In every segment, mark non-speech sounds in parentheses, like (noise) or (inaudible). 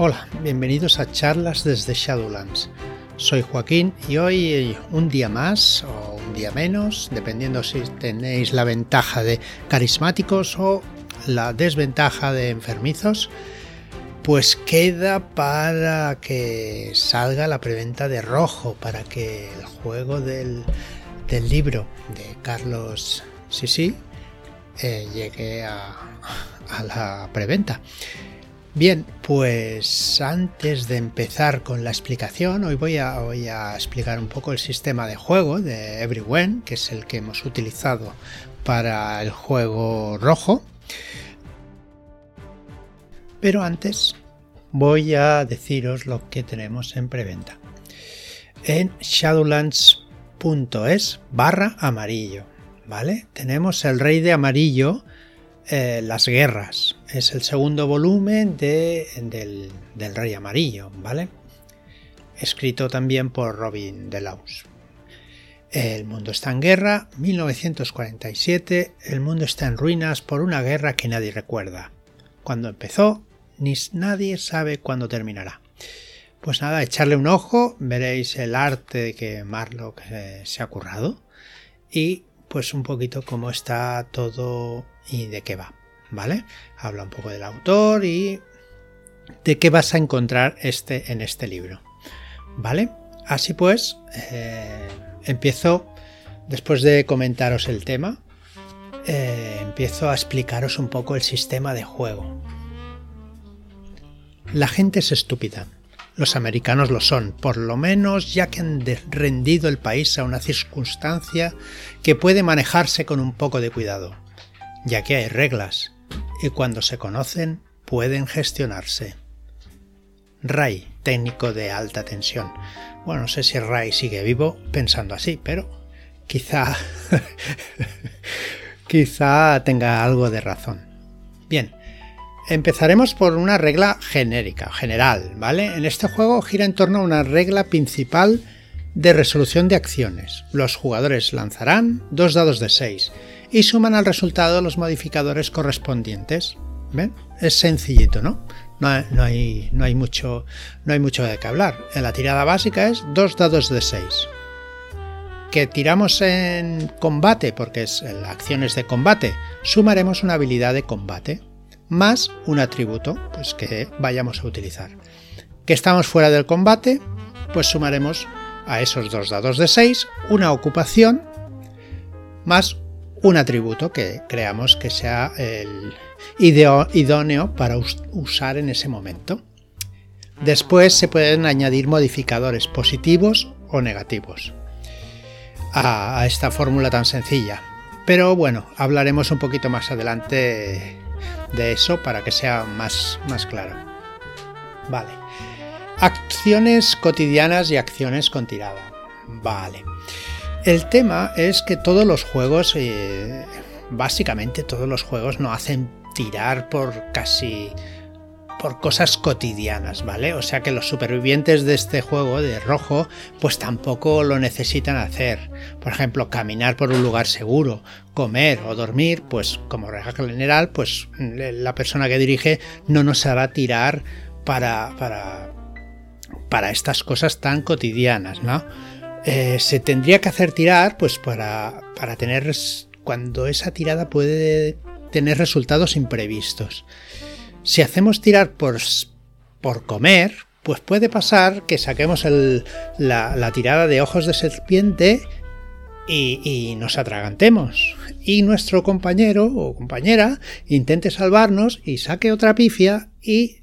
Hola, bienvenidos a charlas desde Shadowlands. Soy Joaquín y hoy un día más o un día menos, dependiendo si tenéis la ventaja de carismáticos o la desventaja de enfermizos, pues queda para que salga la preventa de rojo, para que el juego del, libro de Carlos Sisi eh, llegue a, a la preventa. Bien, pues antes de empezar con la explicación, hoy voy a, explicar un poco el sistema de juego de Everywhen, que es el que hemos utilizado para el juego rojo. Pero antes voy a deciros lo que tenemos en preventa. En shadowlands.es barra amarillo, ¿vale? Tenemos el rey de amarillo eh, las guerras. Es el segundo volumen de, del, Rey Amarillo, ¿vale? Escrito también por Robin Delaus. El mundo está en guerra, 1947, el mundo está en ruinas por una guerra que nadie recuerda. Cuando empezó, ni nadie sabe cuándo terminará. Pues nada, echarle un ojo, veréis el arte que Marlock se ha currado y pues un poquito cómo está todo y de qué va, ¿vale? Habla un poco del autor y de qué vas a encontrar este, en este libro, ¿vale? Así pues, eh, empiezo, después de comentaros el tema, eh, empiezo a explicaros un poco el sistema de juego. La gente es estúpida. Los americanos lo son, por lo menos ya que han rendido el país a una circunstancia que puede manejarse con un poco de cuidado ya que hay reglas y cuando se conocen pueden gestionarse. Ray, técnico de alta tensión. Bueno, no sé si Ray sigue vivo pensando así, pero quizá (laughs) quizá tenga algo de razón. Bien, empezaremos por una regla genérica, general, ¿vale? En este juego gira en torno a una regla principal de resolución de acciones. Los jugadores lanzarán dos dados de 6 y suman al resultado los modificadores correspondientes. ¿Ven? Es sencillito, ¿no? No, hay, no, hay, mucho, no hay mucho de qué hablar. En la tirada básica es dos dados de 6. Que tiramos en combate, porque es acciones de combate, sumaremos una habilidad de combate más un atributo pues que vayamos a utilizar. Que estamos fuera del combate, pues sumaremos a esos dos dados de 6 una ocupación más un atributo que creamos que sea el idóneo para usar en ese momento. Después se pueden añadir modificadores positivos o negativos a, esta fórmula tan sencilla. Pero bueno, hablaremos un poquito más adelante de eso para que sea más, más claro. Vale. Acciones cotidianas y acciones con tirada. Vale. El tema es que todos los juegos, eh, básicamente todos los juegos no hacen tirar por casi por cosas cotidianas, ¿vale? O sea que los supervivientes de este juego de rojo pues tampoco lo necesitan hacer. Por ejemplo, caminar por un lugar seguro, comer o dormir, pues como regla general, pues la persona que dirige no nos hará tirar para, para, para estas cosas tan cotidianas, ¿no? Eh, se tendría que hacer tirar pues para, para tener cuando esa tirada puede tener resultados imprevistos. Si hacemos tirar por, por comer, pues puede pasar que saquemos la, tirada de ojos de serpiente y, y, nos atragantemos. Y nuestro compañero o compañera intente salvarnos y saque otra pifia y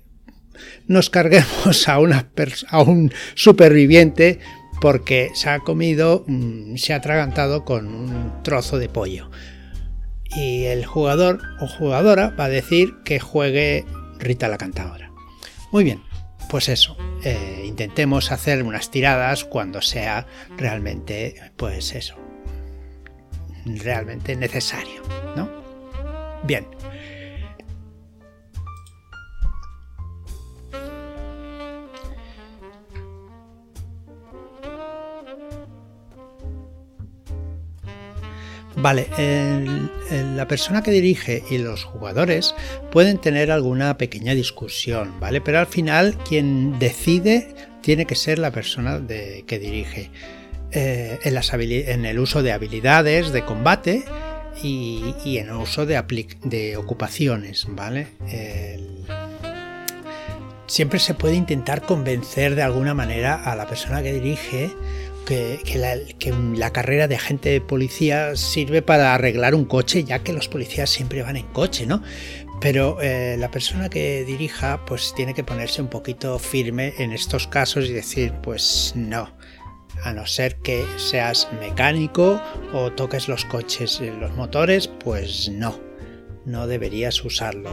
nos carguemos a, una a un superviviente porque se ha comido, mm, se ha atragantado con un trozo de pollo. Y el jugador o jugadora va a decir que juegue Rita la cantadora. Muy bien, pues eso, eh, intentemos hacer unas tiradas cuando sea realmente, pues eso, realmente necesario, ¿no? Bien, Vale, la persona que dirige y los jugadores pueden tener alguna pequeña discusión, ¿vale? Pero al final quien decide tiene que ser la persona que dirige. Eh, en, el uso de habilidades de combate y, en el uso de, de ocupaciones, ¿vale? siempre se puede intentar convencer de alguna manera a la persona que dirige que, la, carrera de agente de policía sirve para arreglar un coche, ya que los policías siempre van en coche, ¿no? Pero eh, la persona que dirija, pues tiene que ponerse un poquito firme en estos casos y decir, pues no, a no ser que seas mecánico o toques los coches, los motores, pues no, no deberías usarlo.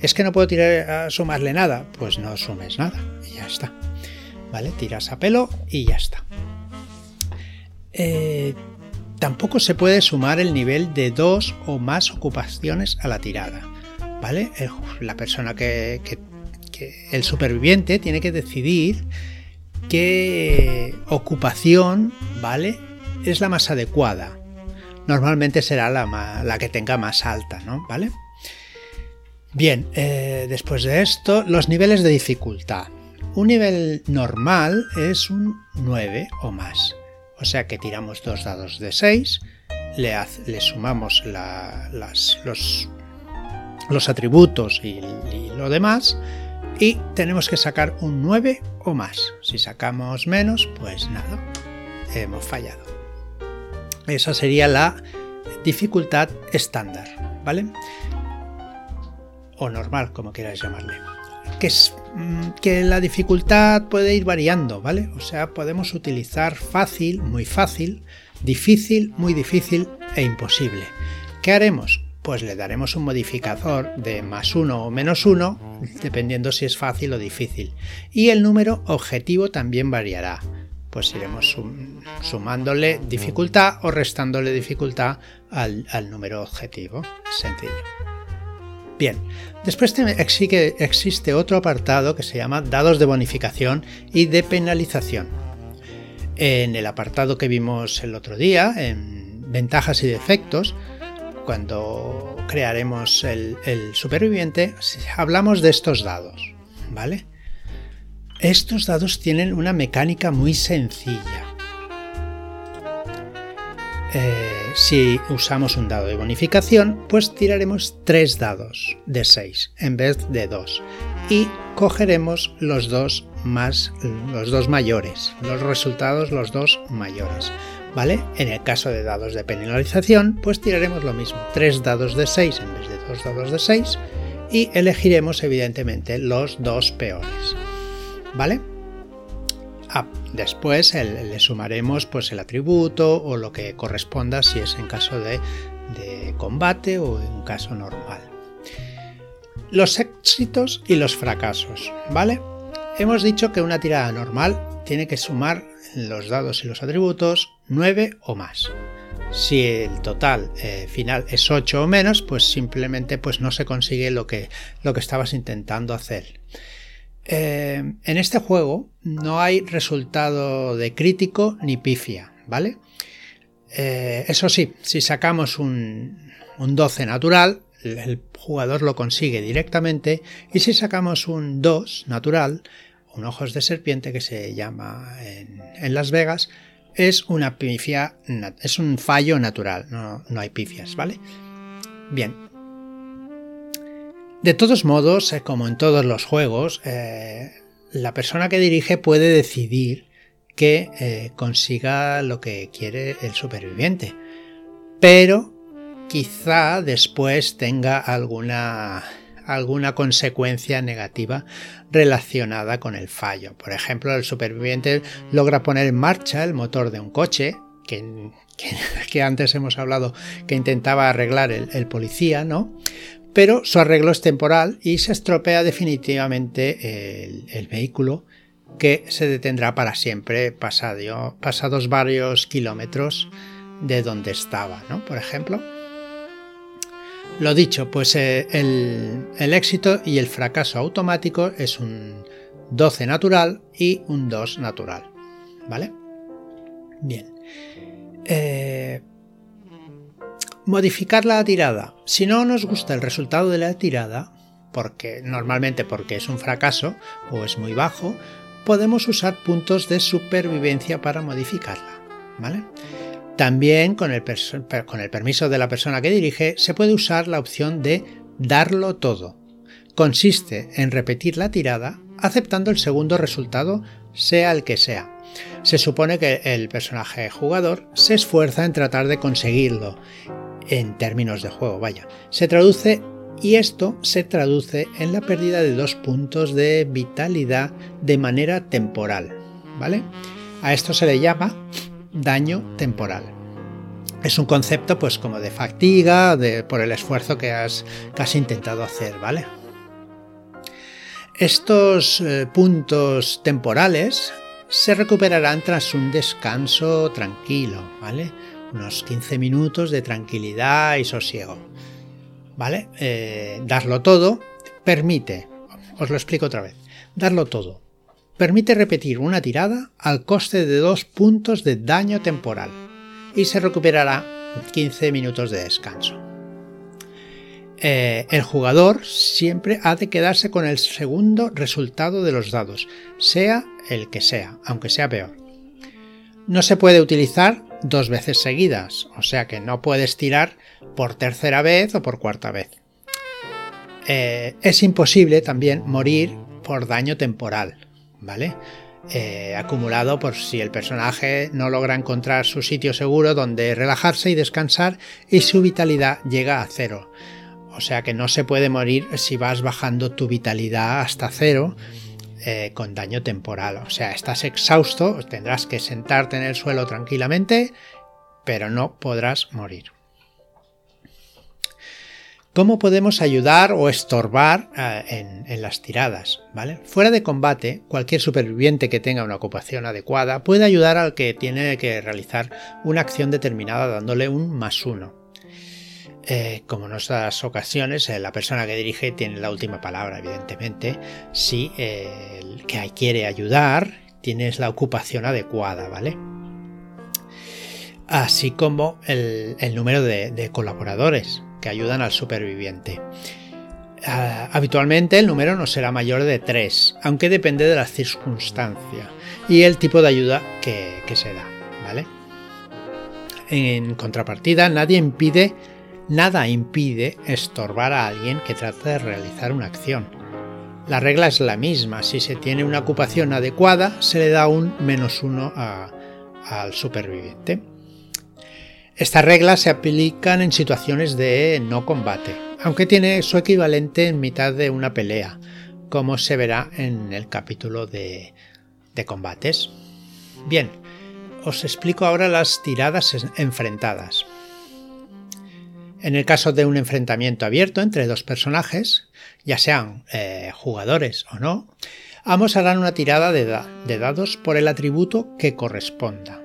Es que no puedo tirar a sumarle nada, pues no sumes nada y ya está. ¿Vale? Tiras a pelo y ya está. Eh, tampoco se puede sumar el nivel de dos o más ocupaciones a la tirada. ¿Vale? la persona que, el superviviente tiene que decidir qué ocupación, ¿vale? Es la más adecuada. Normalmente será la, que tenga más alta, ¿no? ¿Vale? Bien, eh, después de esto, los niveles de dificultad. Un nivel normal es un 9 o más. O sea que tiramos dos dados de 6, le, sumamos los, atributos y, lo demás y tenemos que sacar un 9 o más. Si sacamos menos, pues nada, hemos fallado. Esa sería la dificultad estándar, ¿vale? O normal, como quieras llamarle que, es, que la dificultad puede ir variando, ¿vale? O sea, podemos utilizar fácil, muy fácil, difícil, muy difícil e imposible. ¿Qué haremos? Pues le daremos un modificador de más uno o menos uno, dependiendo si es fácil o difícil. Y el número objetivo también variará. Pues iremos sumándole dificultad o restándole dificultad al, al número objetivo. Sencillo. Bien, después existe otro apartado que se llama dados de bonificación y de penalización. En el apartado que vimos el otro día, en ventajas y defectos, cuando crearemos el, superviviente, hablamos de estos dados, ¿vale? Estos dados tienen una mecánica muy sencilla. Eh, si usamos un dado de bonificación, pues tiraremos 3 dados de 6 en vez de 2 y cogeremos los dos más los dos mayores, los resultados los dos mayores. ¿Vale? En el caso de dados de penalización, pues tiraremos lo mismo, 3 dados de 6 en vez de 2 dados de 6 y elegiremos evidentemente los dos peores. ¿Vale? Ah, después le sumaremos pues, el atributo o lo que corresponda si es en caso de, combate o en caso normal. Los éxitos y los fracasos, ¿vale? Hemos dicho que una tirada normal tiene que sumar los dados y los atributos 9 o más. Si el total eh, final es 8 o menos, pues simplemente pues no se consigue lo que, lo que estabas intentando hacer. Eh, en este juego no hay resultado de crítico ni pifia, ¿vale? Eh, eso sí, si sacamos un, 12 natural, el jugador lo consigue directamente y si sacamos un 2 natural, un ojos de serpiente que se llama en, Las Vegas, es una pifia, es un fallo natural, no, no hay pifias, ¿vale? Bien, de todos modos, eh, como en todos los juegos, eh, la persona que dirige puede decidir que eh, consiga lo que quiere el superviviente. Pero quizá después tenga alguna, alguna consecuencia negativa relacionada con el fallo. Por ejemplo, el superviviente logra poner en marcha el motor de un coche, que, que, (laughs) antes hemos hablado que intentaba arreglar el, el policía, ¿no? Pero su arreglo es temporal y se estropea definitivamente el, vehículo que se detendrá para siempre pasados varios kilómetros de donde estaba, ¿no? Por ejemplo. Lo dicho, pues eh, el, éxito y el fracaso automático es un 12 natural y un 2 natural. ¿Vale? Bien. Eh, Modificar la tirada. Si no nos gusta el resultado de la tirada, porque normalmente porque es un fracaso o es muy bajo, podemos usar puntos de supervivencia para modificarla. ¿vale? También con el, con el permiso de la persona que dirige se puede usar la opción de darlo todo. Consiste en repetir la tirada aceptando el segundo resultado sea el que sea. Se supone que el personaje jugador se esfuerza en tratar de conseguirlo en términos de juego, vaya. Se traduce y esto se traduce en la pérdida de dos puntos de vitalidad de manera temporal, ¿vale? A esto se le llama daño temporal. Es un concepto pues como de fatiga por el esfuerzo que has, que has intentado hacer, ¿vale? Estos eh, puntos temporales se recuperarán tras un descanso tranquilo, ¿vale? Unos 15 minutos de tranquilidad y sosiego. ¿Vale? Eh, darlo todo permite, os lo explico otra vez, darlo todo permite repetir una tirada al coste de dos puntos de daño temporal y se recuperará 15 minutos de descanso. Eh, el jugador siempre ha de quedarse con el segundo resultado de los dados, sea el que sea, aunque sea peor. No se puede utilizar dos veces seguidas, o sea que no puedes tirar por tercera vez o por cuarta vez. Eh, es imposible también morir por daño temporal, ¿vale? Eh, acumulado por si el personaje no logra encontrar su sitio seguro donde relajarse y descansar y su vitalidad llega a cero. O sea que no se puede morir si vas bajando tu vitalidad hasta cero eh, con daño temporal. O sea, estás exhausto, tendrás que sentarte en el suelo tranquilamente, pero no podrás morir. ¿Cómo podemos ayudar o estorbar eh, en, las tiradas? ¿vale? Fuera de combate, cualquier superviviente que tenga una ocupación adecuada puede ayudar al que tiene que realizar una acción determinada dándole un más uno. Eh, como en otras ocasiones, eh, la persona que dirige tiene la última palabra, evidentemente. Si el que quiere ayudar tienes la ocupación adecuada, ¿vale? Así como el, número de colaboradores que ayudan al superviviente. Ah, habitualmente el número no será mayor de 3, aunque depende de la circunstancia y el tipo de ayuda que, se da. ¿vale? En contrapartida, nadie impide, nada impide estorbar a alguien que trata de realizar una acción. La regla es la misma, si se tiene una ocupación adecuada, se le da un menos uno al superviviente. Estas reglas se aplican en situaciones de no combate, aunque tiene su equivalente en mitad de una pelea, como se verá en el capítulo de, combates. Bien, os explico ahora las tiradas enfrentadas. En el caso de un enfrentamiento abierto entre dos personajes, ya sean eh, jugadores o no, ambos harán una tirada de dados por el atributo que corresponda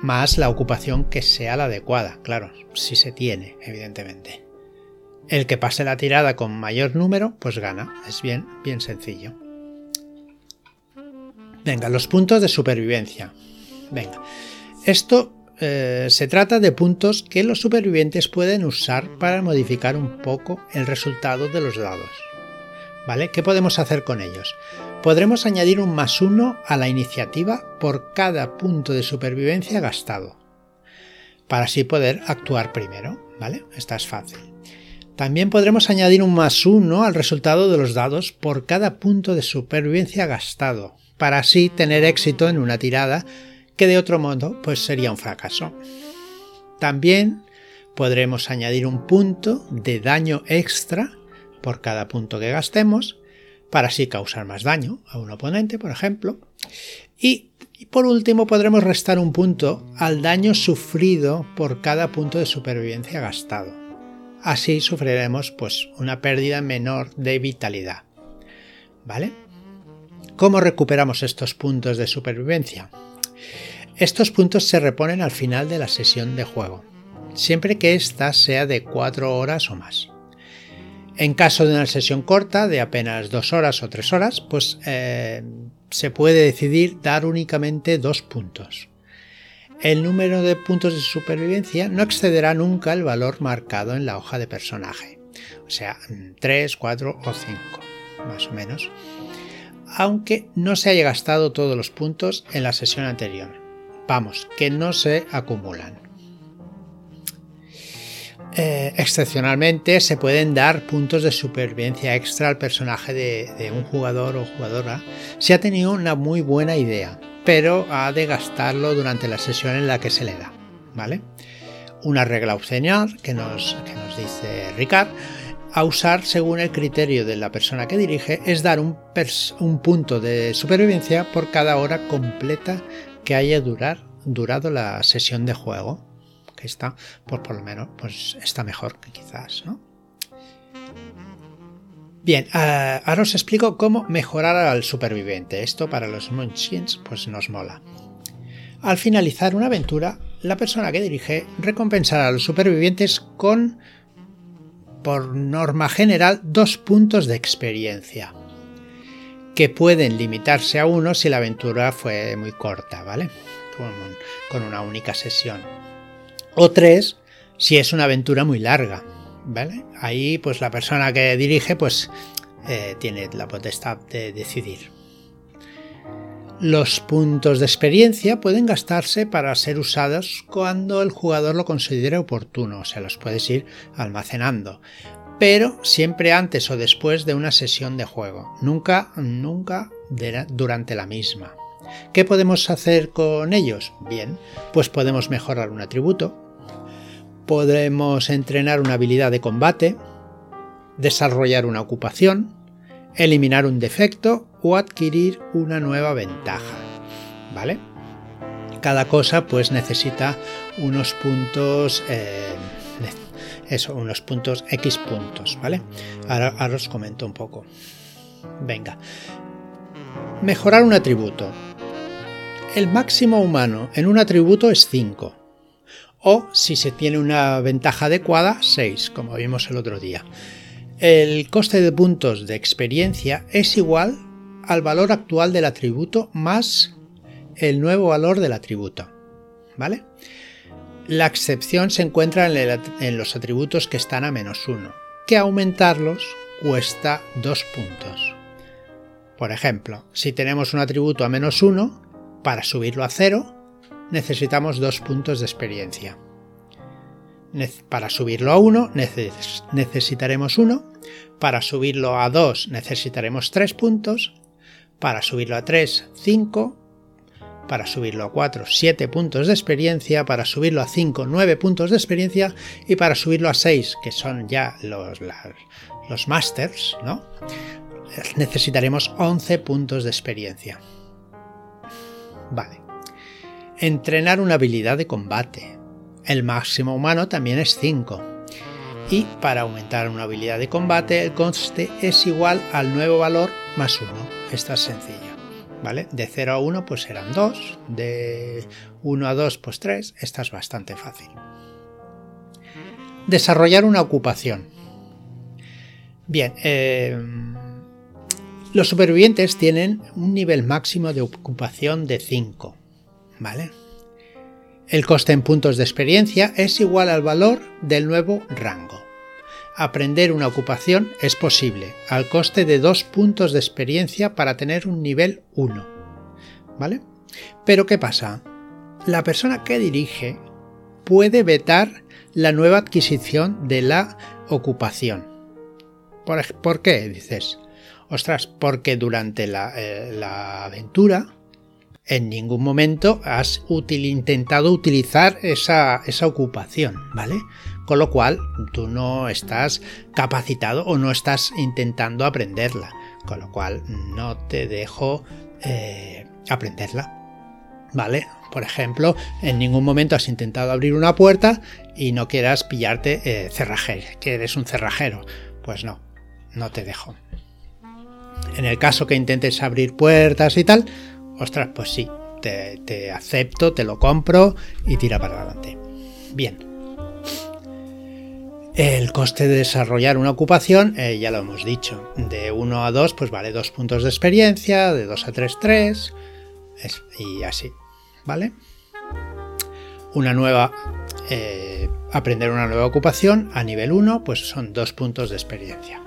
más la ocupación que sea la adecuada, claro, si se tiene, evidentemente. El que pase la tirada con mayor número, pues gana, es bien, bien sencillo. Venga, los puntos de supervivencia. Venga, esto eh, se trata de puntos que los supervivientes pueden usar para modificar un poco el resultado de los dados. ¿Vale? ¿Qué podemos hacer con ellos? podremos añadir un más uno a la iniciativa por cada punto de supervivencia gastado, para así poder actuar primero, ¿vale? Esta es fácil. También podremos añadir un más uno al resultado de los dados por cada punto de supervivencia gastado, para así tener éxito en una tirada que de otro modo pues sería un fracaso. También podremos añadir un punto de daño extra por cada punto que gastemos para así causar más daño a un oponente, por ejemplo. Y, por último podremos restar un punto al daño sufrido por cada punto de supervivencia gastado. Así sufriremos pues una pérdida menor de vitalidad. ¿Vale? ¿Cómo recuperamos estos puntos de supervivencia? Estos puntos se reponen al final de la sesión de juego, siempre que ésta sea de 4 horas o más. En caso de una sesión corta, de apenas dos horas o tres horas, pues eh, se puede decidir dar únicamente dos puntos. el número de puntos de supervivencia no excederá nunca el valor marcado en la hoja de personaje, o sea, 3, 4 o 5, más o menos, aunque no se haya gastado todos los puntos en la sesión anterior. Vamos, que no se acumulan. Eh, excepcionalmente se pueden dar puntos de supervivencia extra al personaje de, un jugador o jugadora si ha tenido una muy buena idea, pero ha de gastarlo durante la sesión en la que se le da. ¿Vale? Una regla opcional que nos, nos dice Ricard a usar según el criterio de la persona que dirige es dar un, un punto de supervivencia por cada hora completa que haya durar, durado la sesión de juego que está, pues por lo menos pues está mejor que quizás, ¿no? Bien, eh, ahora os explico cómo mejorar al superviviente. Esto para los Munchkins pues nos mola. Al finalizar una aventura, la persona que dirige recompensará a los supervivientes con, por norma general, dos puntos de experiencia, que pueden limitarse a uno si la aventura fue muy corta, ¿vale? con una única sesión o tres si es una aventura muy larga. ¿vale? Ahí pues la persona que dirige pues eh, tiene la potestad de decidir. Los puntos de experiencia pueden gastarse para ser usados cuando el jugador lo considere oportuno, o sea, los puedes ir almacenando, pero siempre antes o después de una sesión de juego, nunca, nunca durante la misma. ¿Qué podemos hacer con ellos? Bien, pues podemos mejorar un atributo, podremos entrenar una habilidad de combate, desarrollar una ocupación, eliminar un defecto o adquirir una nueva ventaja. ¿Vale? Cada cosa pues necesita unos puntos... Eh, eso, unos puntos X puntos, ¿vale? Ahora, os comento un poco. Venga. Mejorar un atributo. El máximo humano en un atributo es 5 o si se tiene una ventaja adecuada, 6, como vimos el otro día. El coste de puntos de experiencia es igual al valor actual del atributo más el nuevo valor del atributo. ¿Vale? La excepción se encuentra en, los atributos que están a menos 1, que aumentarlos cuesta 2 puntos. Por ejemplo, si tenemos un atributo a menos 1, para subirlo a 0 necesitamos dos puntos de experiencia. Para subirlo a 1 necesitaremos 1, para subirlo a 2 necesitaremos 3 puntos, para subirlo a 3 5, para subirlo a 4 7 puntos de experiencia, para subirlo a 5 9 puntos de experiencia y para subirlo a 6, que son ya los, los masters, ¿no? necesitaremos 11 puntos de experiencia. Vale. Entrenar una habilidad de combate. El máximo humano también es 5. Y para aumentar una habilidad de combate, el coste es igual al nuevo valor más 1. Esta es sencilla. ¿Vale? De 0 a 1 pues serán 2, de 1 a 2 pues 3, esta es bastante fácil. Desarrollar una ocupación. Bien, eh, los supervivientes tienen un nivel máximo de ocupación de 5. ¿vale? El coste en puntos de experiencia es igual al valor del nuevo rango. Aprender una ocupación es posible al coste de dos puntos de experiencia para tener un nivel 1. ¿Vale? Pero ¿qué pasa? La persona que dirige puede vetar la nueva adquisición de la ocupación. ¿Por, qué? Dices. Ostras, porque durante la, eh, la aventura en ningún momento has intentado utilizar esa, ocupación, ¿vale? Con lo cual tú no estás capacitado o no estás intentando aprenderla, con lo cual no te dejo eh, aprenderla, ¿vale? Por ejemplo, en ningún momento has intentado abrir una puerta y no quieras pillarte eh, que eres un cerrajero. Pues no, no te dejo. En el caso que intentes abrir puertas y tal, ostras, pues sí, te, acepto, te lo compro y tira para adelante. Bien. El coste de desarrollar una ocupación, eh, ya lo hemos dicho, de 1 a 2 pues vale 2 puntos de experiencia, de 2 a 3 3 y así, ¿vale? Una nueva eh, aprender una nueva ocupación a nivel 1, pues son dos puntos de experiencia.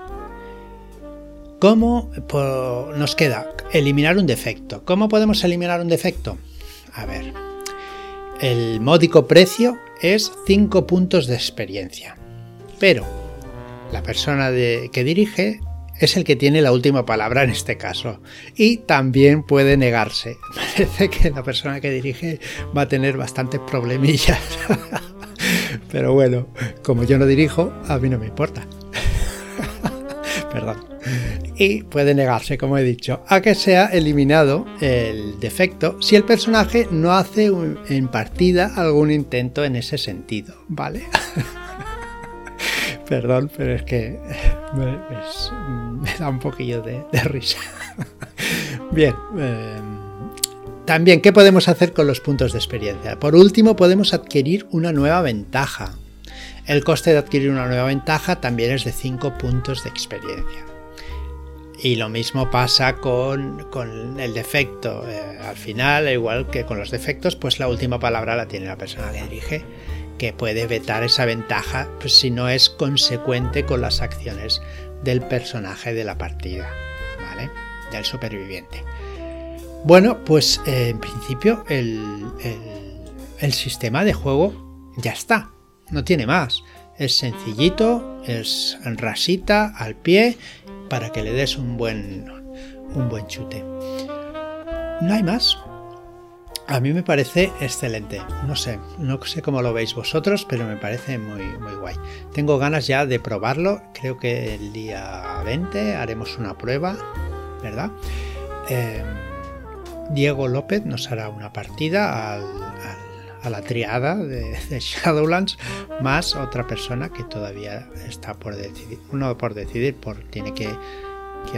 ¿Cómo nos queda? Eliminar un defecto. ¿Cómo podemos eliminar un defecto? A ver, el módico precio es 5 puntos de experiencia. Pero la persona que dirige es el que tiene la última palabra en este caso. Y también puede negarse. (laughs) Parece que la persona que dirige va a tener bastantes problemillas. (laughs) Pero bueno, como yo no dirijo, a mí no me importa. (laughs) Perdón. Y puede negarse, como he dicho, a que sea eliminado el defecto si el personaje no hace en partida algún intento en ese sentido, ¿vale? Perdón, pero es que (laughs) me, da un poquillo de, risa. (laughs) Bien. Em, también, ¿qué podemos hacer con los puntos de experiencia? Por último, podemos adquirir una nueva ventaja. El coste de adquirir una nueva ventaja también es de 5 puntos de experiencia. Y lo mismo pasa con, el defecto. Eh, al final, igual que con los defectos, pues la última palabra la tiene la persona que dirige, que puede vetar esa ventaja pues, si no es consecuente con las acciones del personaje de la partida, ¿vale? Del superviviente. Bueno, pues eh, en principio el, sistema de juego ya está, no tiene más. Es sencillito, es rasita, al pie, para que le des un buen, un buen chute. No hay más. A mí me parece excelente. No sé, no sé cómo lo veis vosotros, pero me parece muy, muy guay. Tengo ganas ya de probarlo. Creo que el día 20 haremos una prueba, ¿verdad? Eh, Diego López nos hará una partida a la triada de, Shadowlands más otra persona que todavía está por decidir, no por decidir, por, tiene que,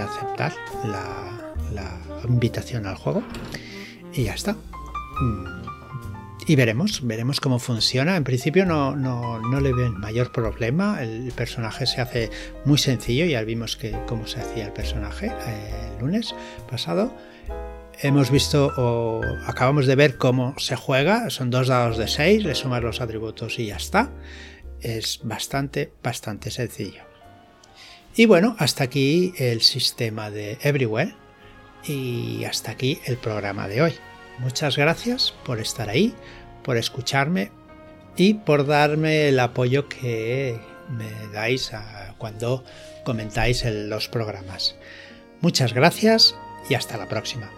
aceptar la, invitación al juego y ya está. Y veremos, veremos cómo funciona. En principio no, no, no, le veo el mayor problema. El personaje se hace muy sencillo. Ya vimos que cómo se hacía el personaje eh, el lunes pasado hemos visto o acabamos de ver cómo se juega. Son dos dados de 6, le sumas los atributos y ya está. Es bastante, bastante sencillo. Y bueno, hasta aquí el sistema de Everywhere y hasta aquí el programa de hoy. Muchas gracias por estar ahí, por escucharme y por darme el apoyo que me dais cuando comentáis en los programas. Muchas gracias y hasta la próxima.